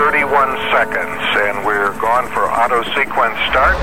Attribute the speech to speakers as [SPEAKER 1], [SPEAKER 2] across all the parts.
[SPEAKER 1] 31 seconds, and we're gone for auto sequence start.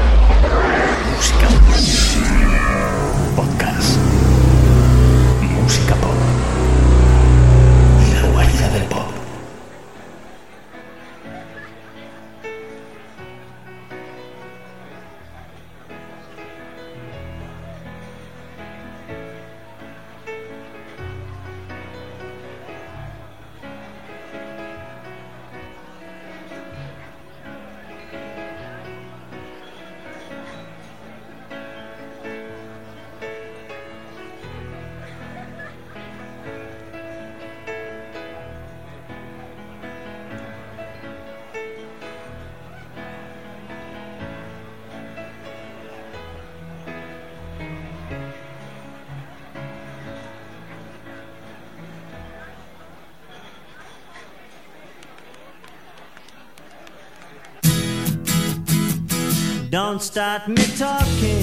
[SPEAKER 2] Don't start me talking.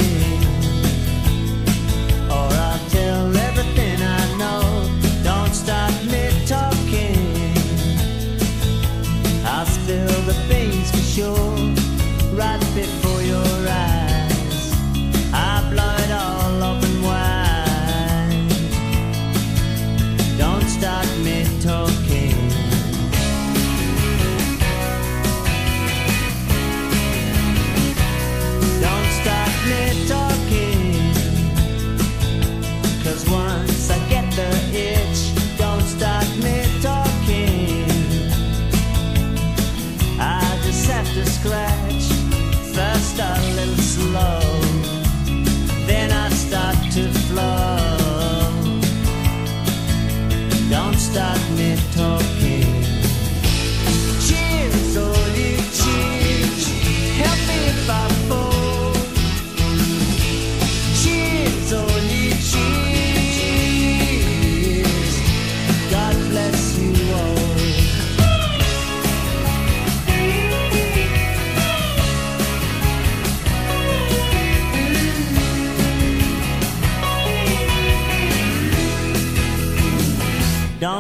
[SPEAKER 2] this love.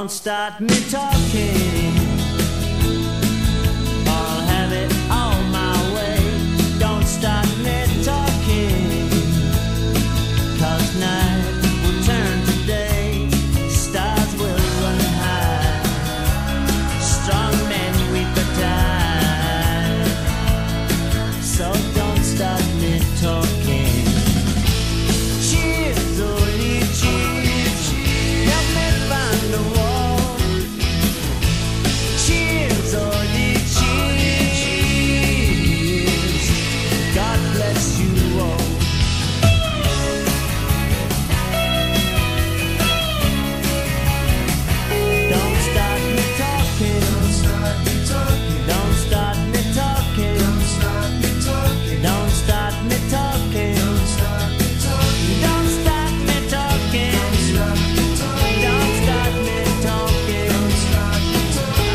[SPEAKER 2] Don't start me talking.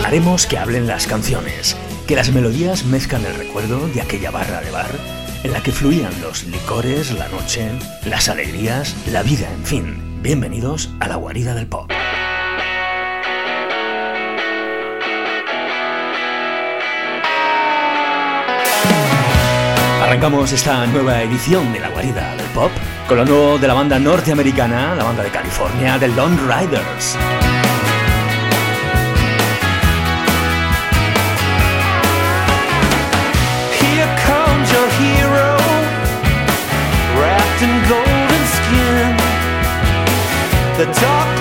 [SPEAKER 3] Dejaremos que hablen las canciones, que las melodías mezclan el recuerdo de aquella barra de bar en la que fluían los licores, la noche, las alegrías, la vida, en fin. Bienvenidos a la guarida del pop. Arrancamos esta nueva edición de la guarida del pop con lo nuevo de la banda norteamericana, la banda de California, The Lone Riders.
[SPEAKER 1] talk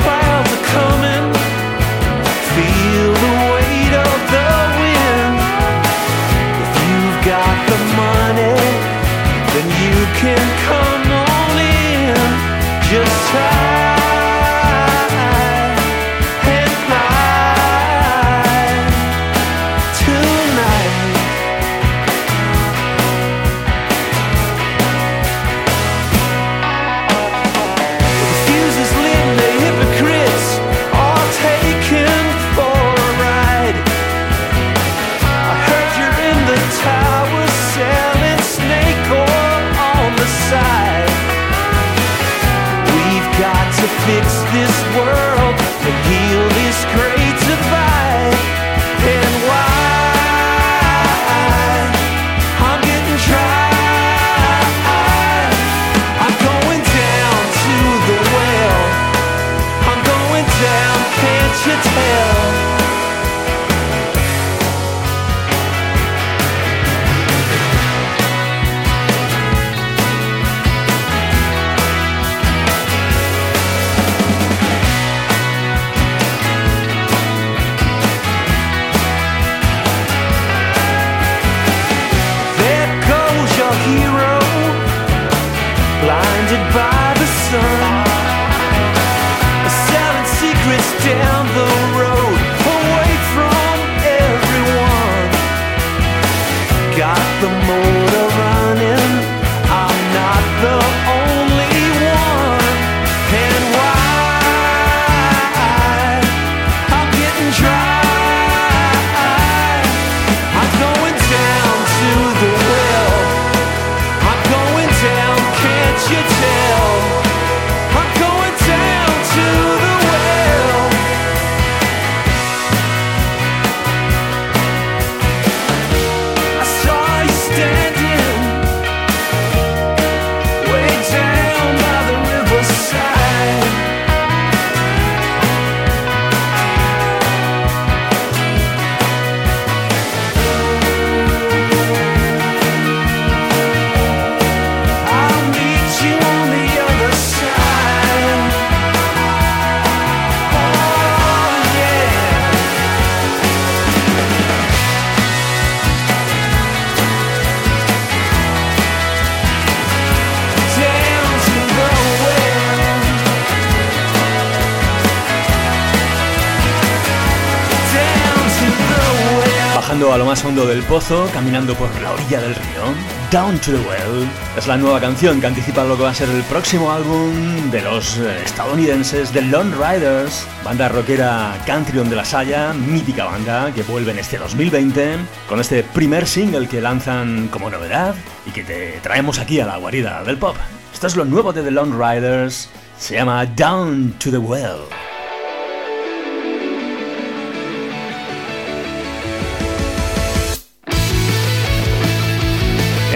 [SPEAKER 1] pozo, caminando por la orilla del río, Down to the Well es la nueva canción que anticipa lo que va a ser el próximo álbum de los eh, estadounidenses The Lone Riders, banda rockera country de la Saya, mítica banda que vuelve en este 2020 con este primer single que lanzan como novedad y que te traemos aquí a la guarida del pop. Esto es lo nuevo de The Lone Riders, se llama Down to the Well.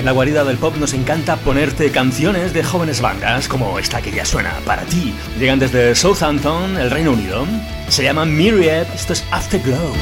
[SPEAKER 1] En la guarida del pop nos encanta ponerte canciones de jóvenes bandas como esta que ya suena para ti. Llegan desde Southampton, el Reino Unido. Se llaman Myriad, esto es Afterglow.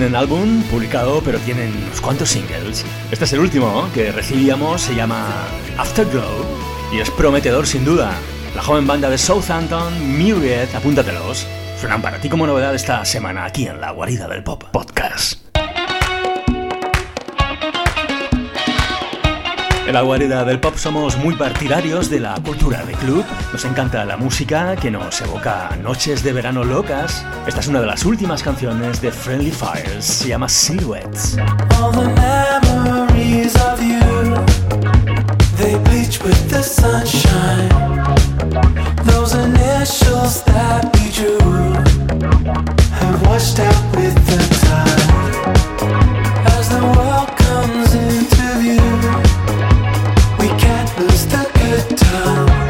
[SPEAKER 1] Tienen álbum publicado, pero tienen unos cuantos singles. Este es el último que recibíamos, se llama Afterglow y es prometedor sin duda. La joven banda de Southampton, Myriad, apúntatelos, suenan para ti como novedad esta semana aquí en la guarida del pop podcast. En la guarida del pop somos muy partidarios de la cultura de club. Nos encanta la música que nos evoca noches de verano locas. Esta es una de las últimas canciones de Friendly Fires. Se llama Silhouettes.
[SPEAKER 4] They bleach with the sunshine. Those initials that we drew the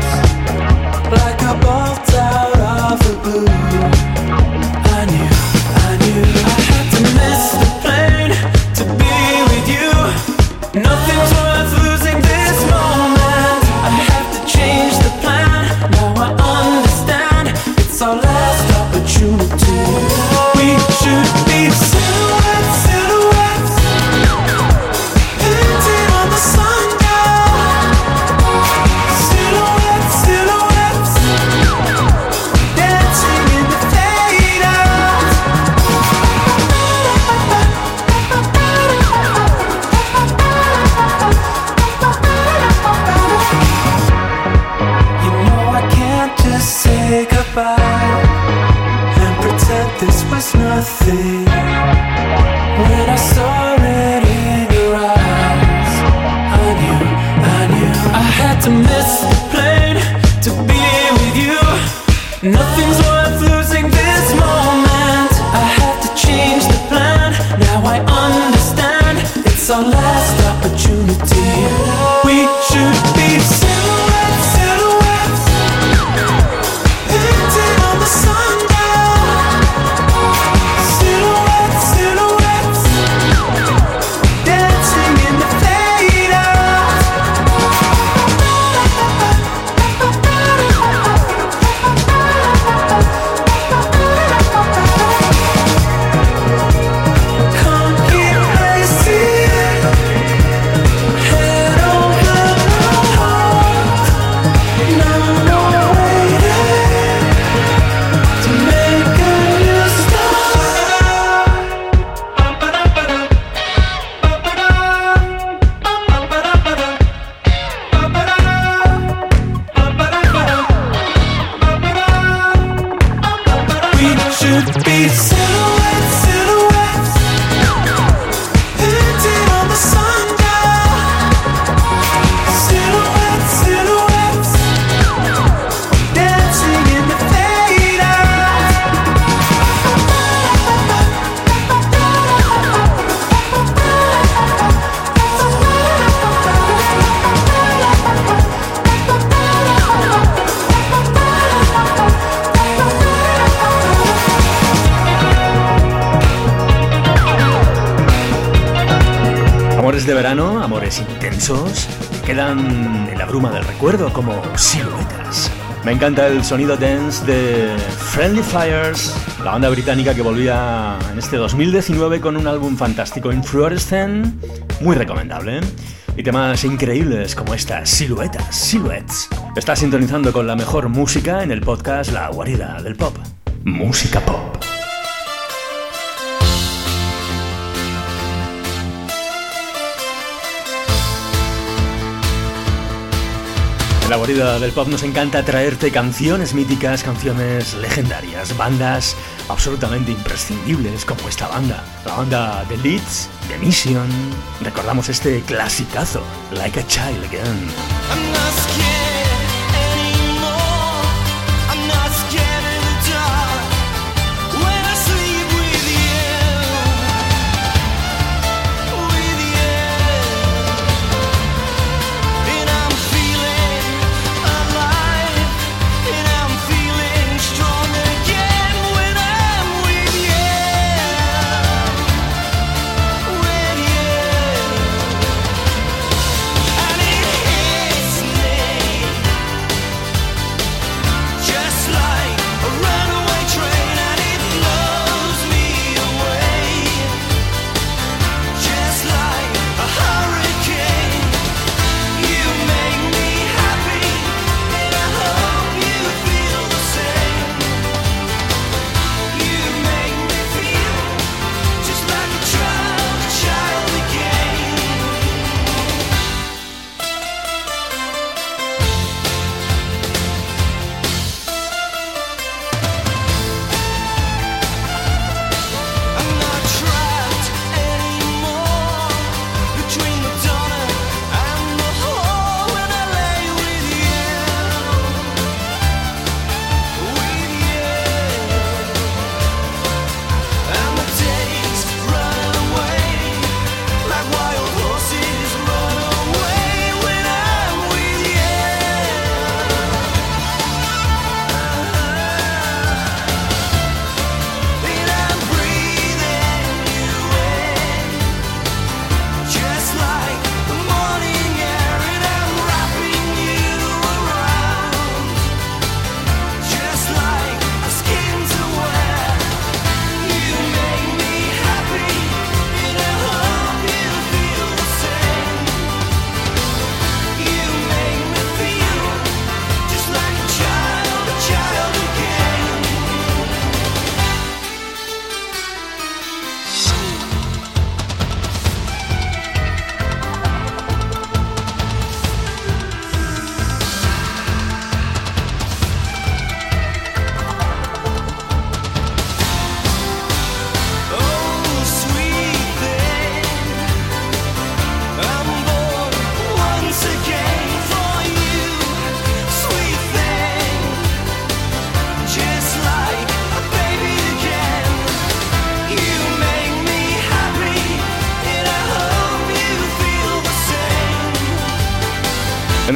[SPEAKER 1] Me encanta el sonido dance de Friendly Fires, la banda británica que volvía en este 2019 con un álbum fantástico, Influorescent, muy recomendable. Y temas increíbles como estas, siluetas, silhouettes. Estás sintonizando con la mejor música en el podcast La Guarida del Pop. Música Pop. La guarida del pop nos encanta traerte canciones míticas, canciones legendarias, bandas absolutamente imprescindibles como esta banda. La banda de Leeds, de Mission. Recordamos este clasicazo, Like a Child Again.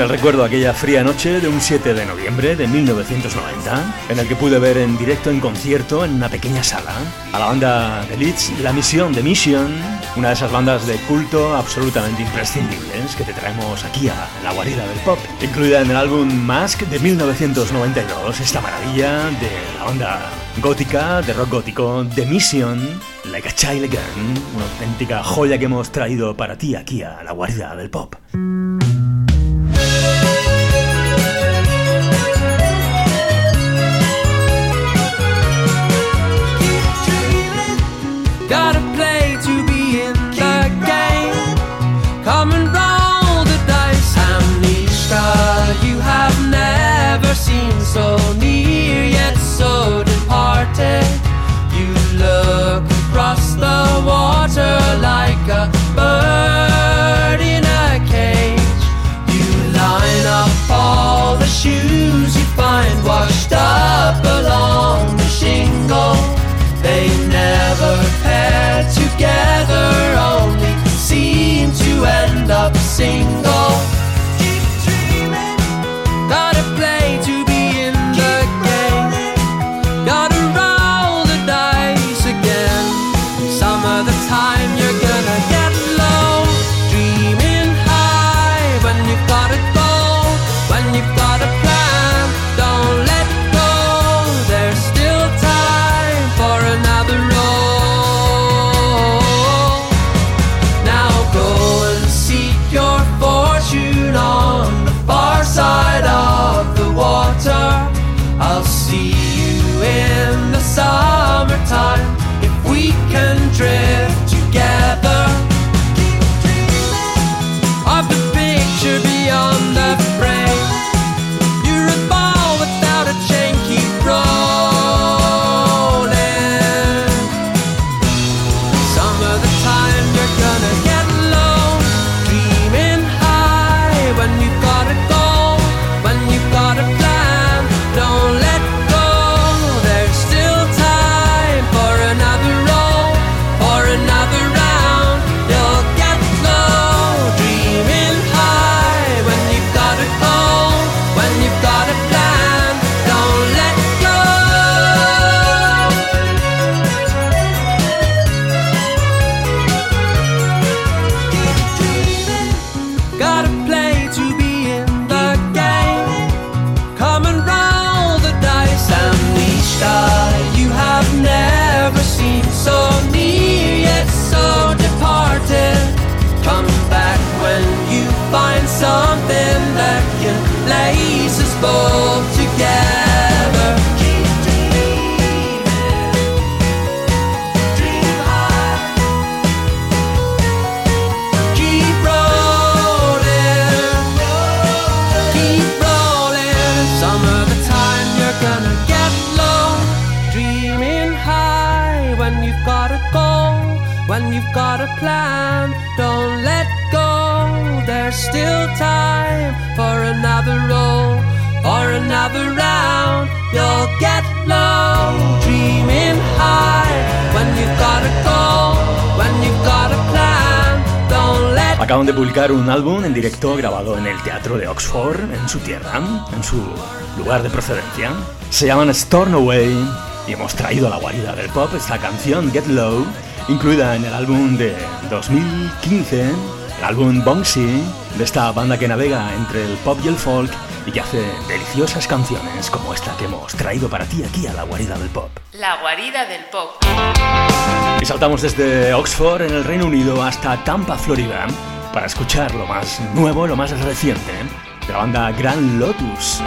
[SPEAKER 1] Recuerdo aquella fría noche de un 7 de noviembre de 1990, en el que pude ver en directo en concierto en una pequeña sala a la banda de Leeds La Misión de Mission, una de esas bandas de culto absolutamente imprescindibles que te traemos aquí a la guarida del pop, incluida en el álbum Mask de 1992, esta maravilla de la banda gótica, de rock gótico, The Mission, Like a Child Again, una auténtica joya que hemos traído para ti aquí a la guarida del pop.
[SPEAKER 5] They
[SPEAKER 1] Acaban de publicar un álbum en directo grabado en el Teatro de Oxford, en su tierra, en su lugar de procedencia. Se llaman Stornoway y hemos traído a la guarida del pop esta canción Get Low, incluida en el álbum de 2015, el álbum Bonksy, de esta banda que navega entre el pop y el folk y que hace deliciosas canciones como esta que hemos traído para ti aquí a la guarida del pop.
[SPEAKER 2] La guarida del pop.
[SPEAKER 1] Y saltamos desde Oxford, en el Reino Unido, hasta Tampa, Florida, para escuchar lo más nuevo, lo más reciente de la banda Grand Lotus.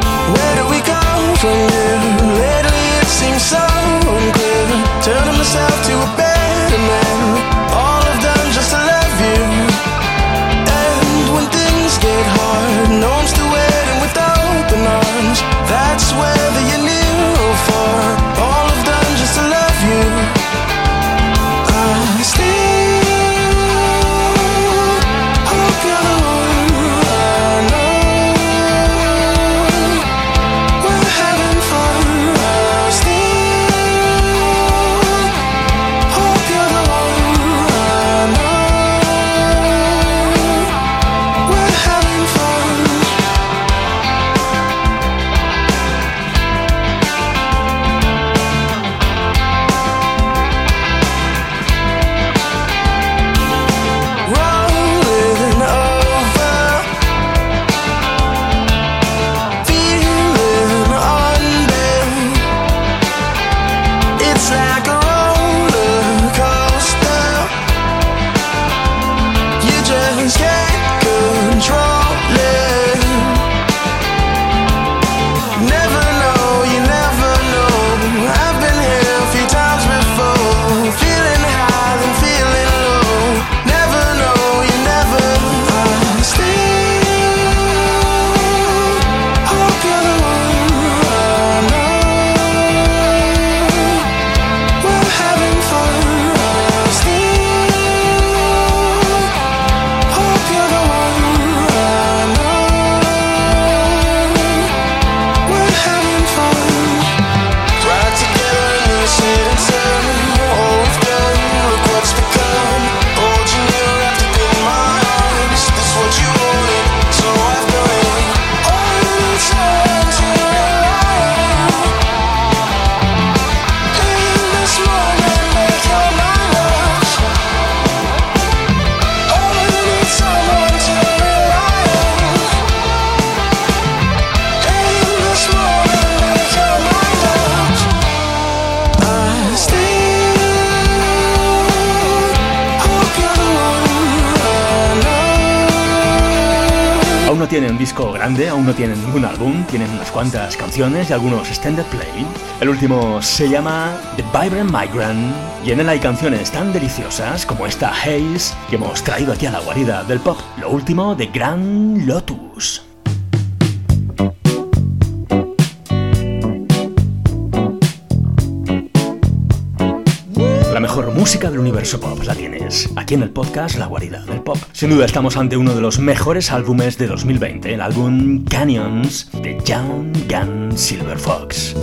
[SPEAKER 3] Aún no tienen ningún álbum, tienen unas cuantas canciones y algunos extended play. El último se llama The Vibrant Migrant y en él hay canciones tan deliciosas como esta Haze que hemos traído aquí a la guarida del pop. Lo último de Grand Lotus. Mejor música del universo pop la tienes aquí en el podcast La Guarida del Pop. Sin duda estamos ante uno de los mejores álbumes de 2020, el álbum Canyons de Young Gun Silver Fox.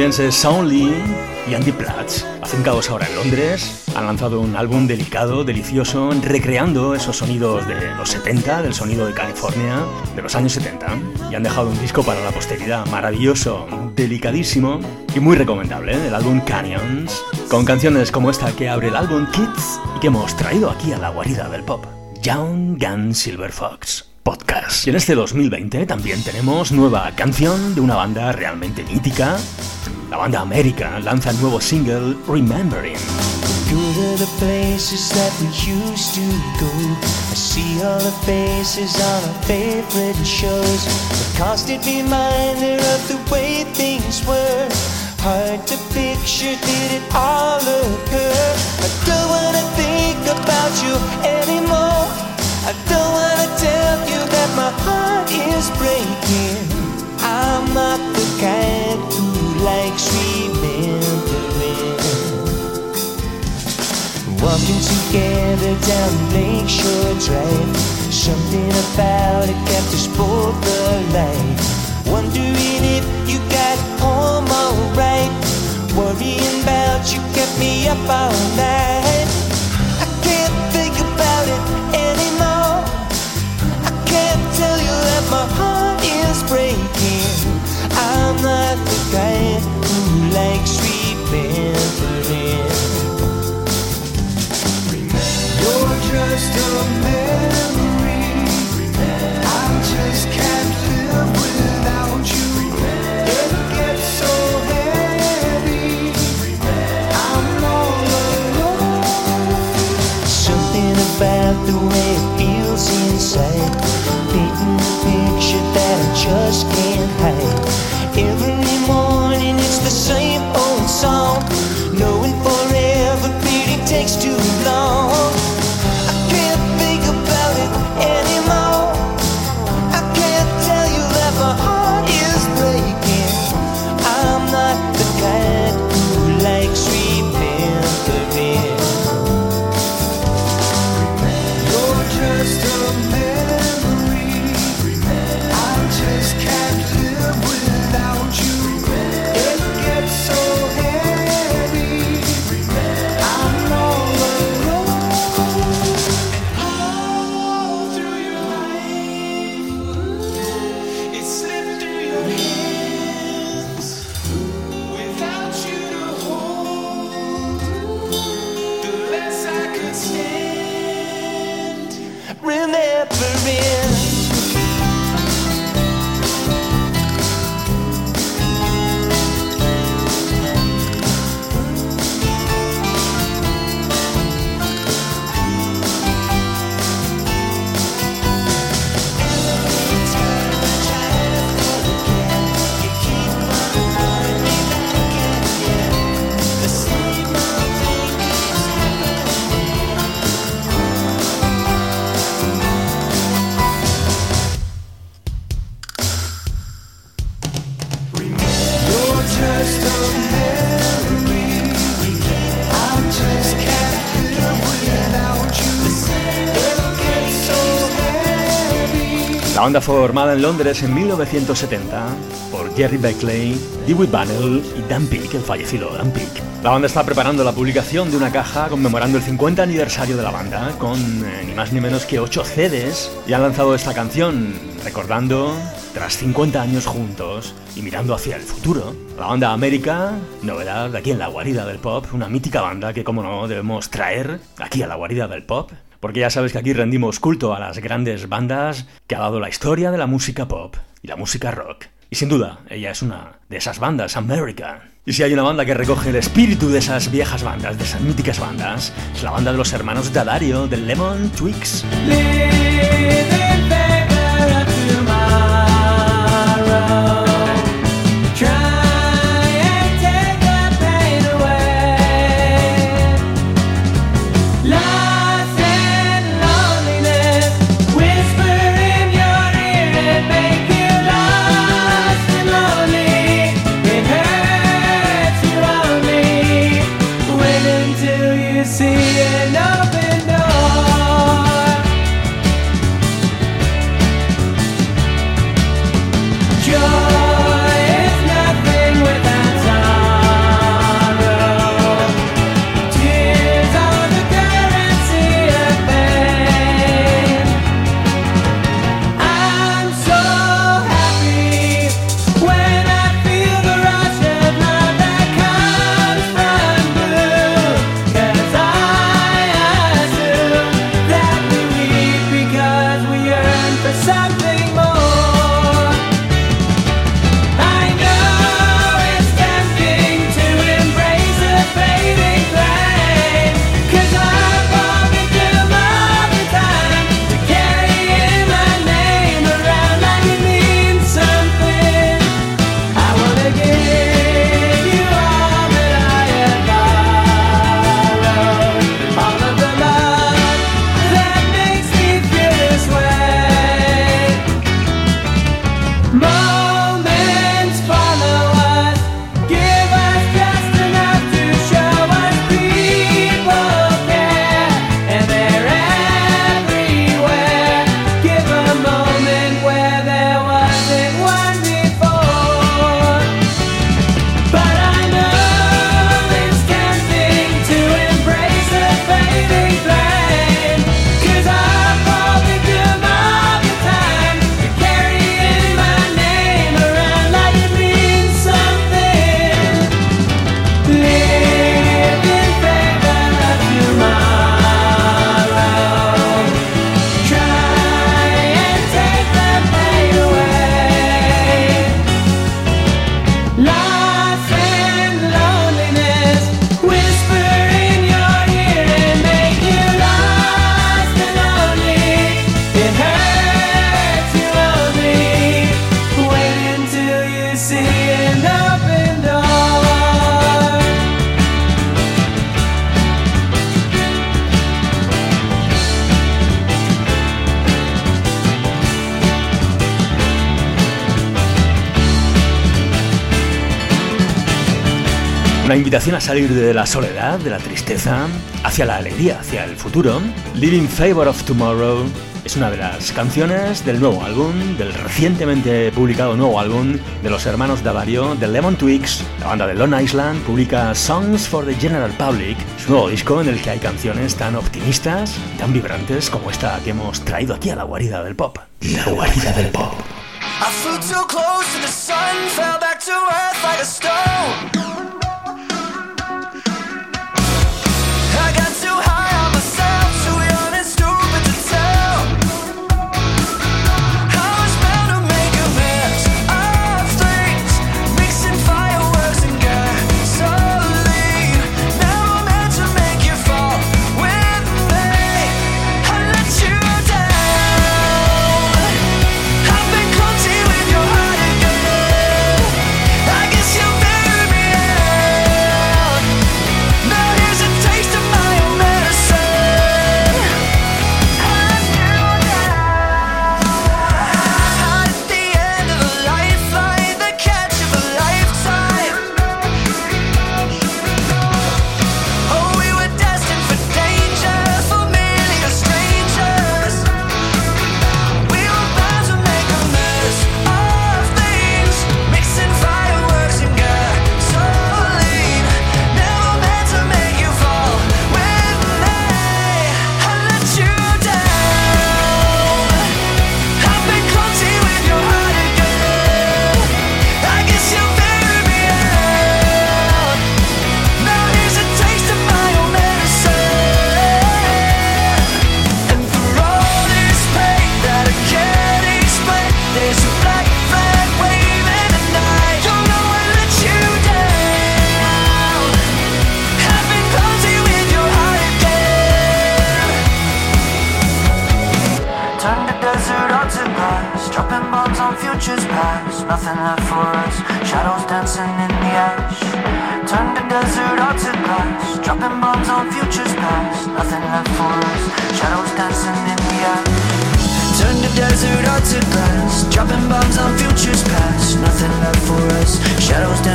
[SPEAKER 1] Knocking
[SPEAKER 3] El estadounidense Sean Lee y Andy Platz, afincados ahora en Londres, han lanzado un álbum delicado, delicioso, recreando esos sonidos de los 70, del sonido de California, de los años 70, y han dejado un disco para la posteridad maravilloso, delicadísimo y muy recomendable, el álbum Canyons, con canciones como esta que abre el álbum Kids y que hemos traído aquí a la guarida del pop, Young Gun Silver Fox. Y en este 2020 también tenemos nueva canción de una banda realmente mítica. La banda América lanza el nuevo single Remembering.
[SPEAKER 2] That we used to go. I see all the faces shows. Of the way things were. Hard to picture, did it all occur? I don't wanna think about you anymore. I don't wanna tell you that my heart is breaking. I'm not the kind who likes remembering. Walking together down Lakeshore Drive. Something about it kept us both alive. Wondering if you got home alright. Worrying about you kept me up all night.
[SPEAKER 5] Banda formada en Londres en 1970 por Jerry Beckley, Dewey Bunnell y Dan Peake, el fallecido Dan Peake. La banda está preparando la publicación de una caja conmemorando el 50 aniversario de la banda con eh, ni más ni menos que 8 CDs y han lanzado esta canción recordando, tras 50 años juntos y mirando hacia el futuro, la banda América, novedad aquí en la guarida del pop, una mítica banda que como no debemos traer aquí a la guarida del pop porque ya sabes que aquí rendimos culto a las grandes bandas que ha dado la historia de la música pop y la música rock. Y sin duda, ella es una de esas bandas, America. Y si hay una banda que recoge el espíritu de esas viejas bandas, de esas míticas bandas, es la banda de los hermanos Dadario, de Lemon Twigs. Salir de la soledad, de la tristeza, hacia la alegría, hacia el futuro. Living Favor of Tomorrow es una de las canciones del nuevo álbum, del recientemente publicado nuevo álbum de los hermanos Davario, de Lemon Twigs. La banda de Lone Island publica Songs for the General Public, su nuevo disco en el que hay canciones tan optimistas, tan vibrantes como esta que hemos traído aquí a la guarida del pop. La guarida del pop.
[SPEAKER 2] I flew too close to the sun, fell back to earth like a stone.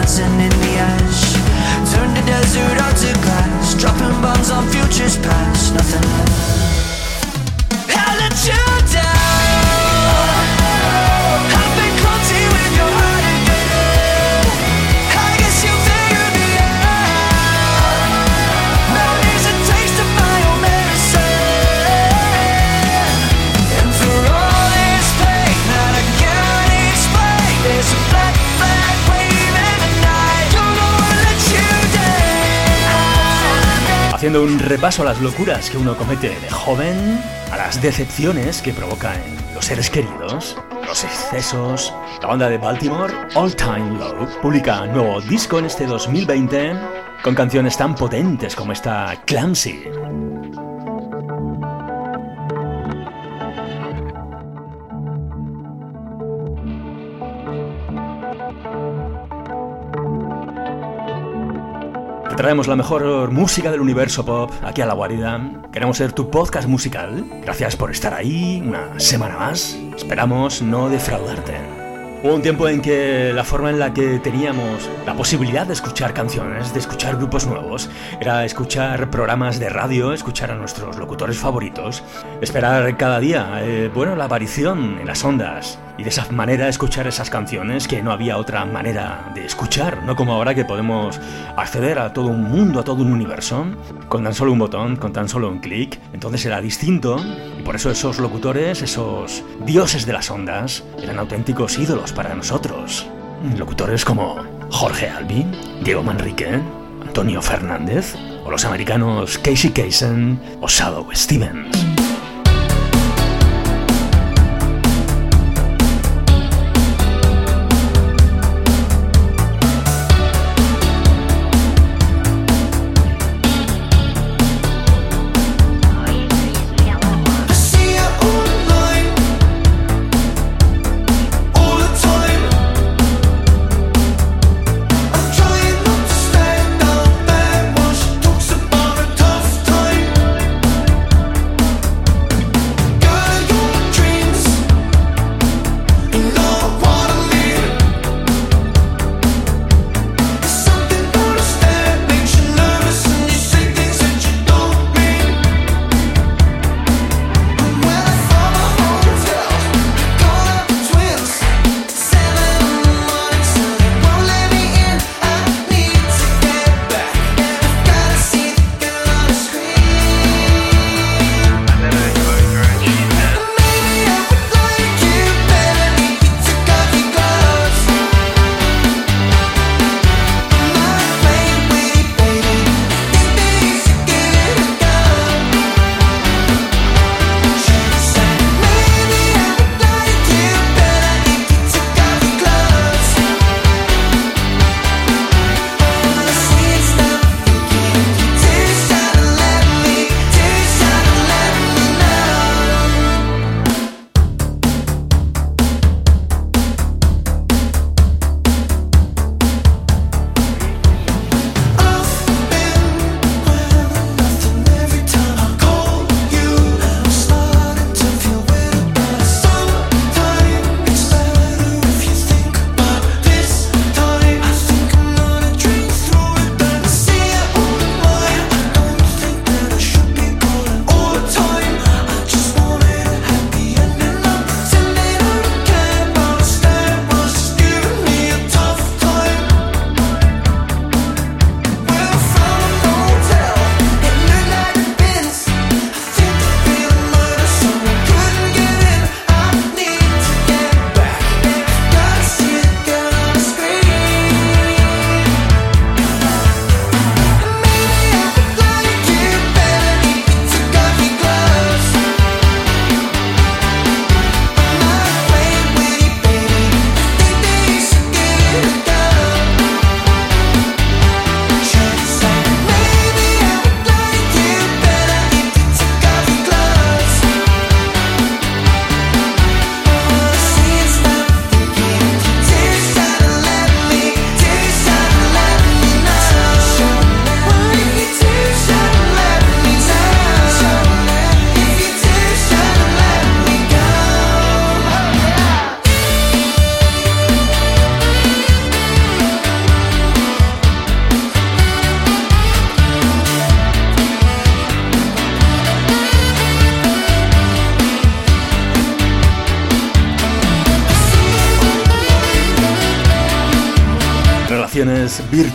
[SPEAKER 2] Shadows in the ash. Turn the desert out to glass, dropping bombs on futures past.
[SPEAKER 1] Haciendo un repaso a las locuras que uno comete de joven, a las decepciones que provoca en los seres queridos, los excesos. La banda de Baltimore, All Time Low, publica nuevo disco en este 2020 con canciones tan potentes como esta Clancy. Te traemos la mejor música del universo pop aquí a la guarida. Queremos ser tu podcast musical. Gracias por estar ahí una semana más. Esperamos no defraudarte. Hubo un tiempo en que la forma en la que teníamos la posibilidad de escuchar canciones, de escuchar grupos nuevos, era escuchar programas de radio, escuchar a nuestros locutores favoritos, esperar cada día, eh, bueno, la aparición en las ondas y de esa manera escuchar esas canciones que no había otra manera de escuchar, no como ahora que podemos acceder a todo un mundo, a todo un universo, con tan solo un botón, con tan solo un clic, entonces era distinto y por eso esos locutores, esos dioses de las ondas, eran auténticos ídolos para nosotros. Locutores como Jorge Albi, Diego Manrique, Antonio Fernández, o los americanos Casey Kasem o Shadow Stevens.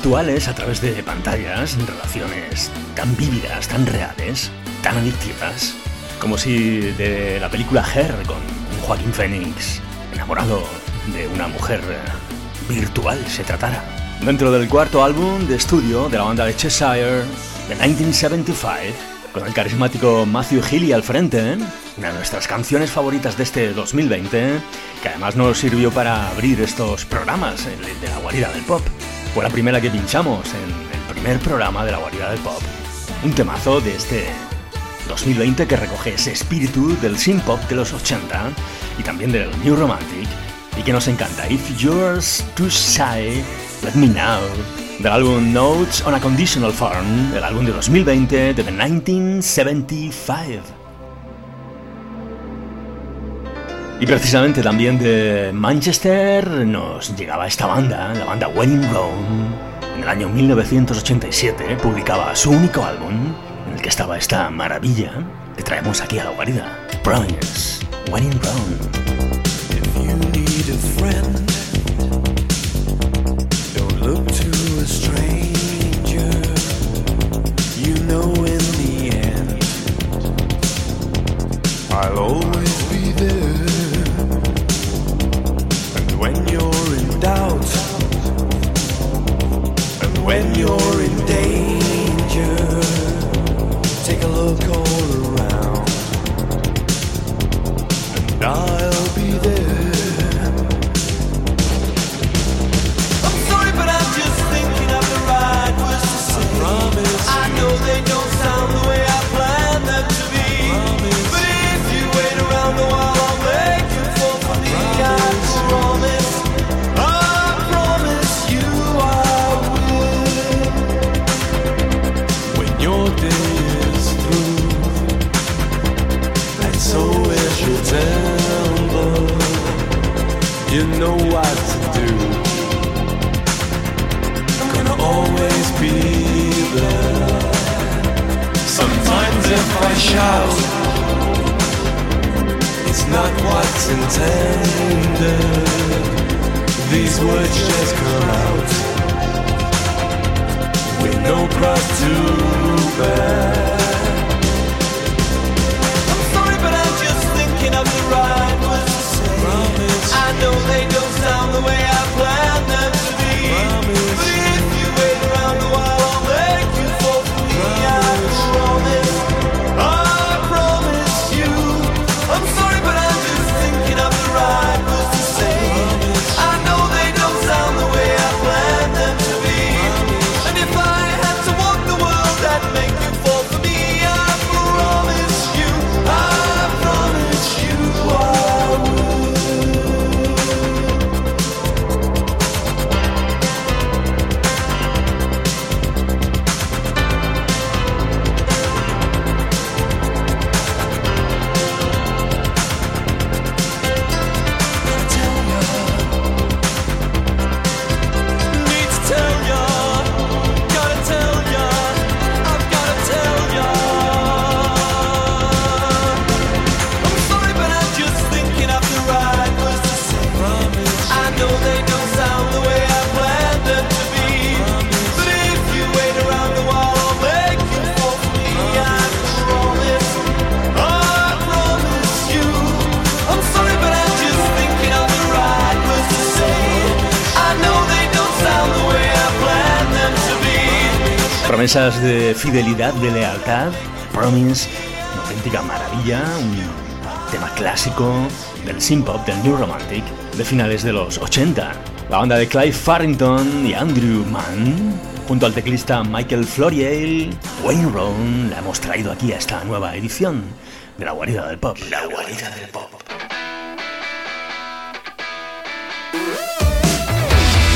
[SPEAKER 1] Virtuales a través de pantallas, relaciones tan vívidas, tan reales, tan adictivas, como si de la película Her con un Joaquín Phoenix enamorado de una mujer eh, virtual se tratara. Dentro del cuarto álbum de estudio de la banda de Cheshire, de 1975, con el carismático Matthew Healy al frente, una de nuestras canciones favoritas de este 2020, que además nos sirvió para abrir estos programas de la guarida del pop. Fue la primera que pinchamos en el primer programa de la guarida del pop. Un temazo de este 2020 que recoge ese espíritu del synth pop de los 80 y también del New Romantic y que nos encanta. If you're too shy, let me know. Del álbum Notes on a Conditional Form, el álbum de 2020 de The 1975. Y precisamente también de Manchester nos llegaba esta banda, la banda Wedding Rome. En el año 1987 publicaba su único álbum, en el que estaba esta maravilla que traemos aquí a la guarida. Promise, Wedding
[SPEAKER 6] always doubt, and when you're in danger, take a look all around. And I'll do. I'm gonna always be there. Sometimes if I shout, it's not what's intended. These words just come out with no cross to bear.
[SPEAKER 3] Know they don't sound the way I planned
[SPEAKER 1] De fidelidad, de lealtad, Promise, una auténtica maravilla, un tema clásico del synth pop, del New Romantic, de finales de los 80. La banda de Clive Farrington y Andrew Mann, junto al teclista Michael Floriel, Wayne Rowan, la hemos traído aquí a esta nueva edición de La Guarida del Pop. La Guarida del Pop.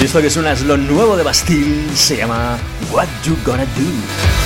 [SPEAKER 1] Esto que suena es lo nuevo de Bastille, se llama What You Gonna Do.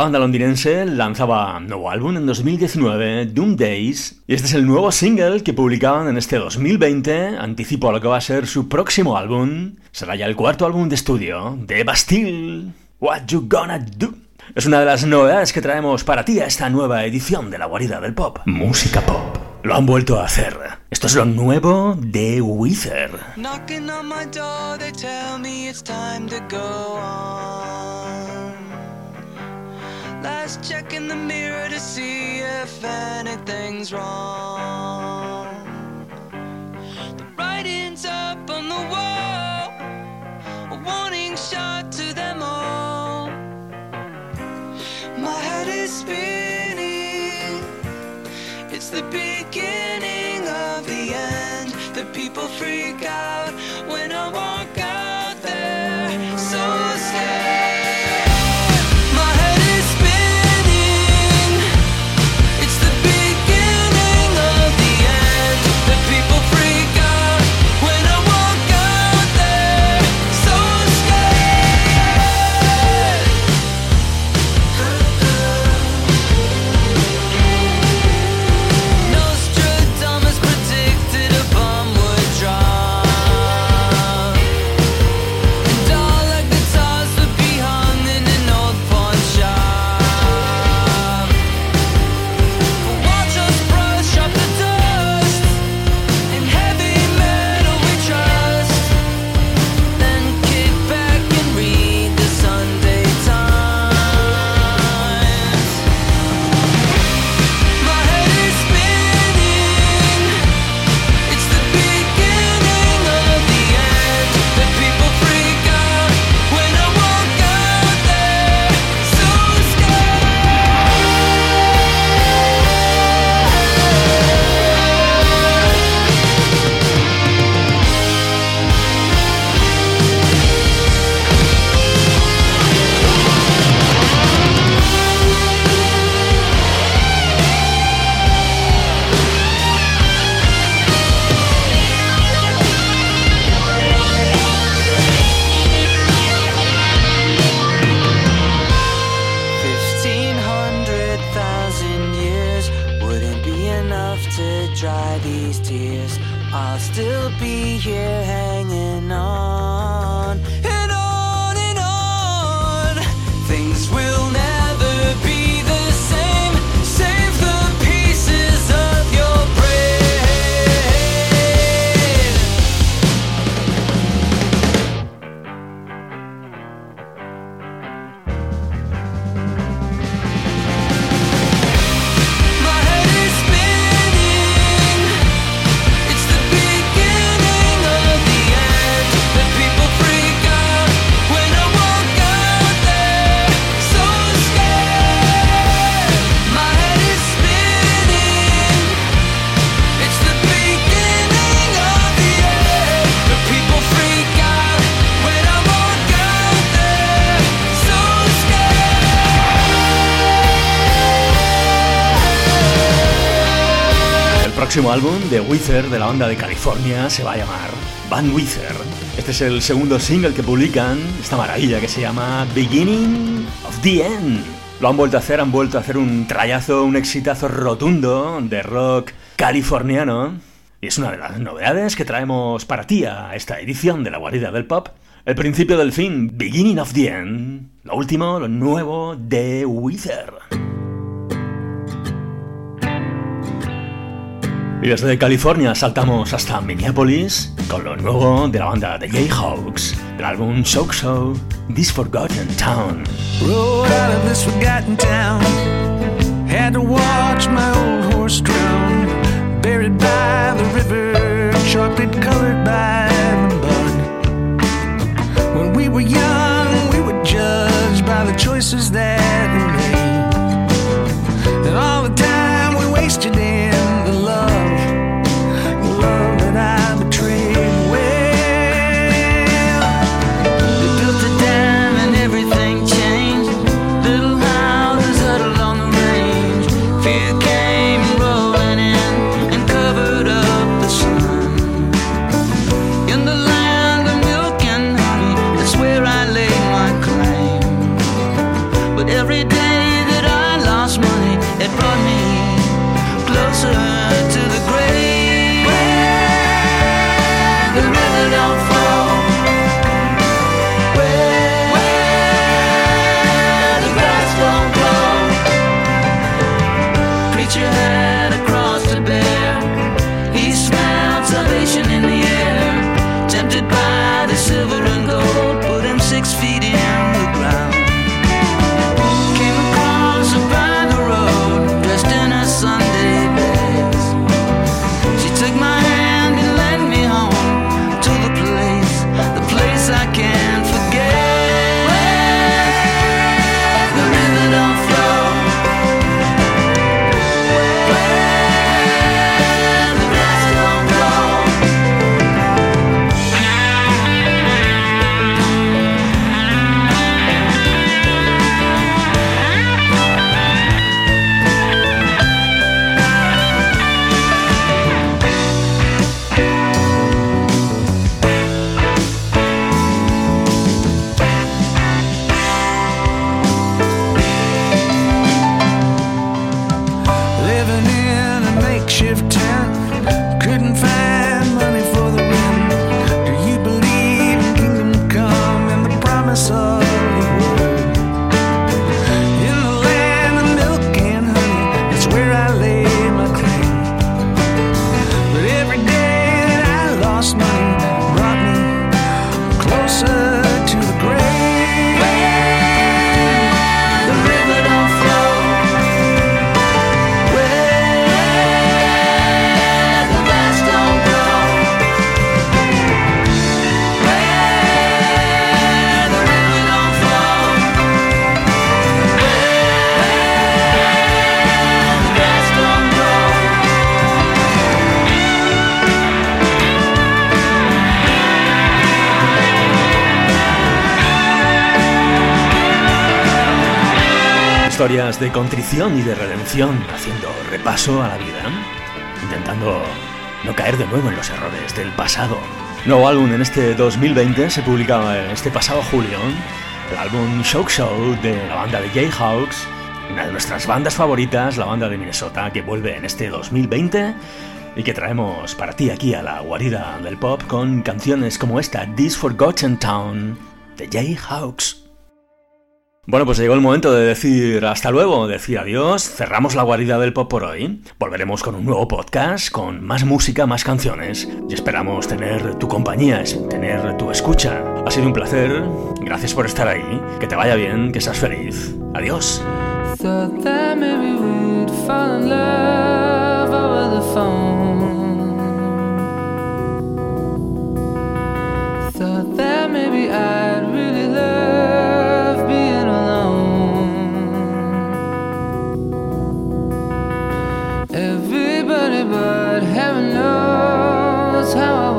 [SPEAKER 1] Banda londinense lanzaba nuevo álbum en 2019, Doom Days, y este es el nuevo single que publicaban en este 2020, anticipo a lo que va a ser su próximo álbum. Será ya el cuarto álbum de estudio de Bastille. What You Gonna Do? Es una de las novedades que traemos para ti a esta nueva edición de La Guarida del Pop. Música pop. Lo han vuelto a hacer. Esto es lo nuevo de Wither.
[SPEAKER 5] Last check in the mirror to see if anything's wrong. The writing's up on the wall, a warning shot to them all. My head is spinning, it's the beginning of the end. The people freak out when I walk.
[SPEAKER 1] Próximo álbum de Wither de la banda de California se va a llamar Van Wither. Este es el segundo single que publican, esta maravilla que se llama Beginning of the End. Lo han vuelto a hacer, han vuelto a hacer un trayazo, un exitazo rotundo de rock californiano. Y es una de las novedades que traemos para ti a esta edición de la guarida del pop. El principio del fin, Beginning of the End. Lo último, lo nuevo de Wither. Y desde California saltamos hasta Minneapolis con lo nuevo de la banda de Jayhawks, del álbum Show Show, This Forgotten Town.
[SPEAKER 5] Rode out of this forgotten town. Had to watch my old horse drown. Buried by the river, chocolate colored by the mud. When we were young, we were judged by the choices that we made.
[SPEAKER 1] Historias de contrición y de redención, haciendo repaso a la vida, intentando no caer de nuevo en los errores del pasado. Nuevo álbum en este 2020 se publicaba este pasado julio, el álbum Show Show de la banda de Jayhawks, una de nuestras bandas favoritas, la banda de Minnesota, que vuelve en este 2020 y que traemos para ti aquí a la guarida del pop con canciones como esta, This Forgotten Town, de Jayhawks. Bueno, pues llegó el momento de decir hasta luego, decir adiós, cerramos la guarida del pop por hoy, volveremos con un nuevo podcast, con más música, más canciones, y esperamos tener tu compañía, tener tu escucha. Ha sido un placer, gracias por estar ahí, que te vaya bien, que seas feliz. Adiós.
[SPEAKER 7] How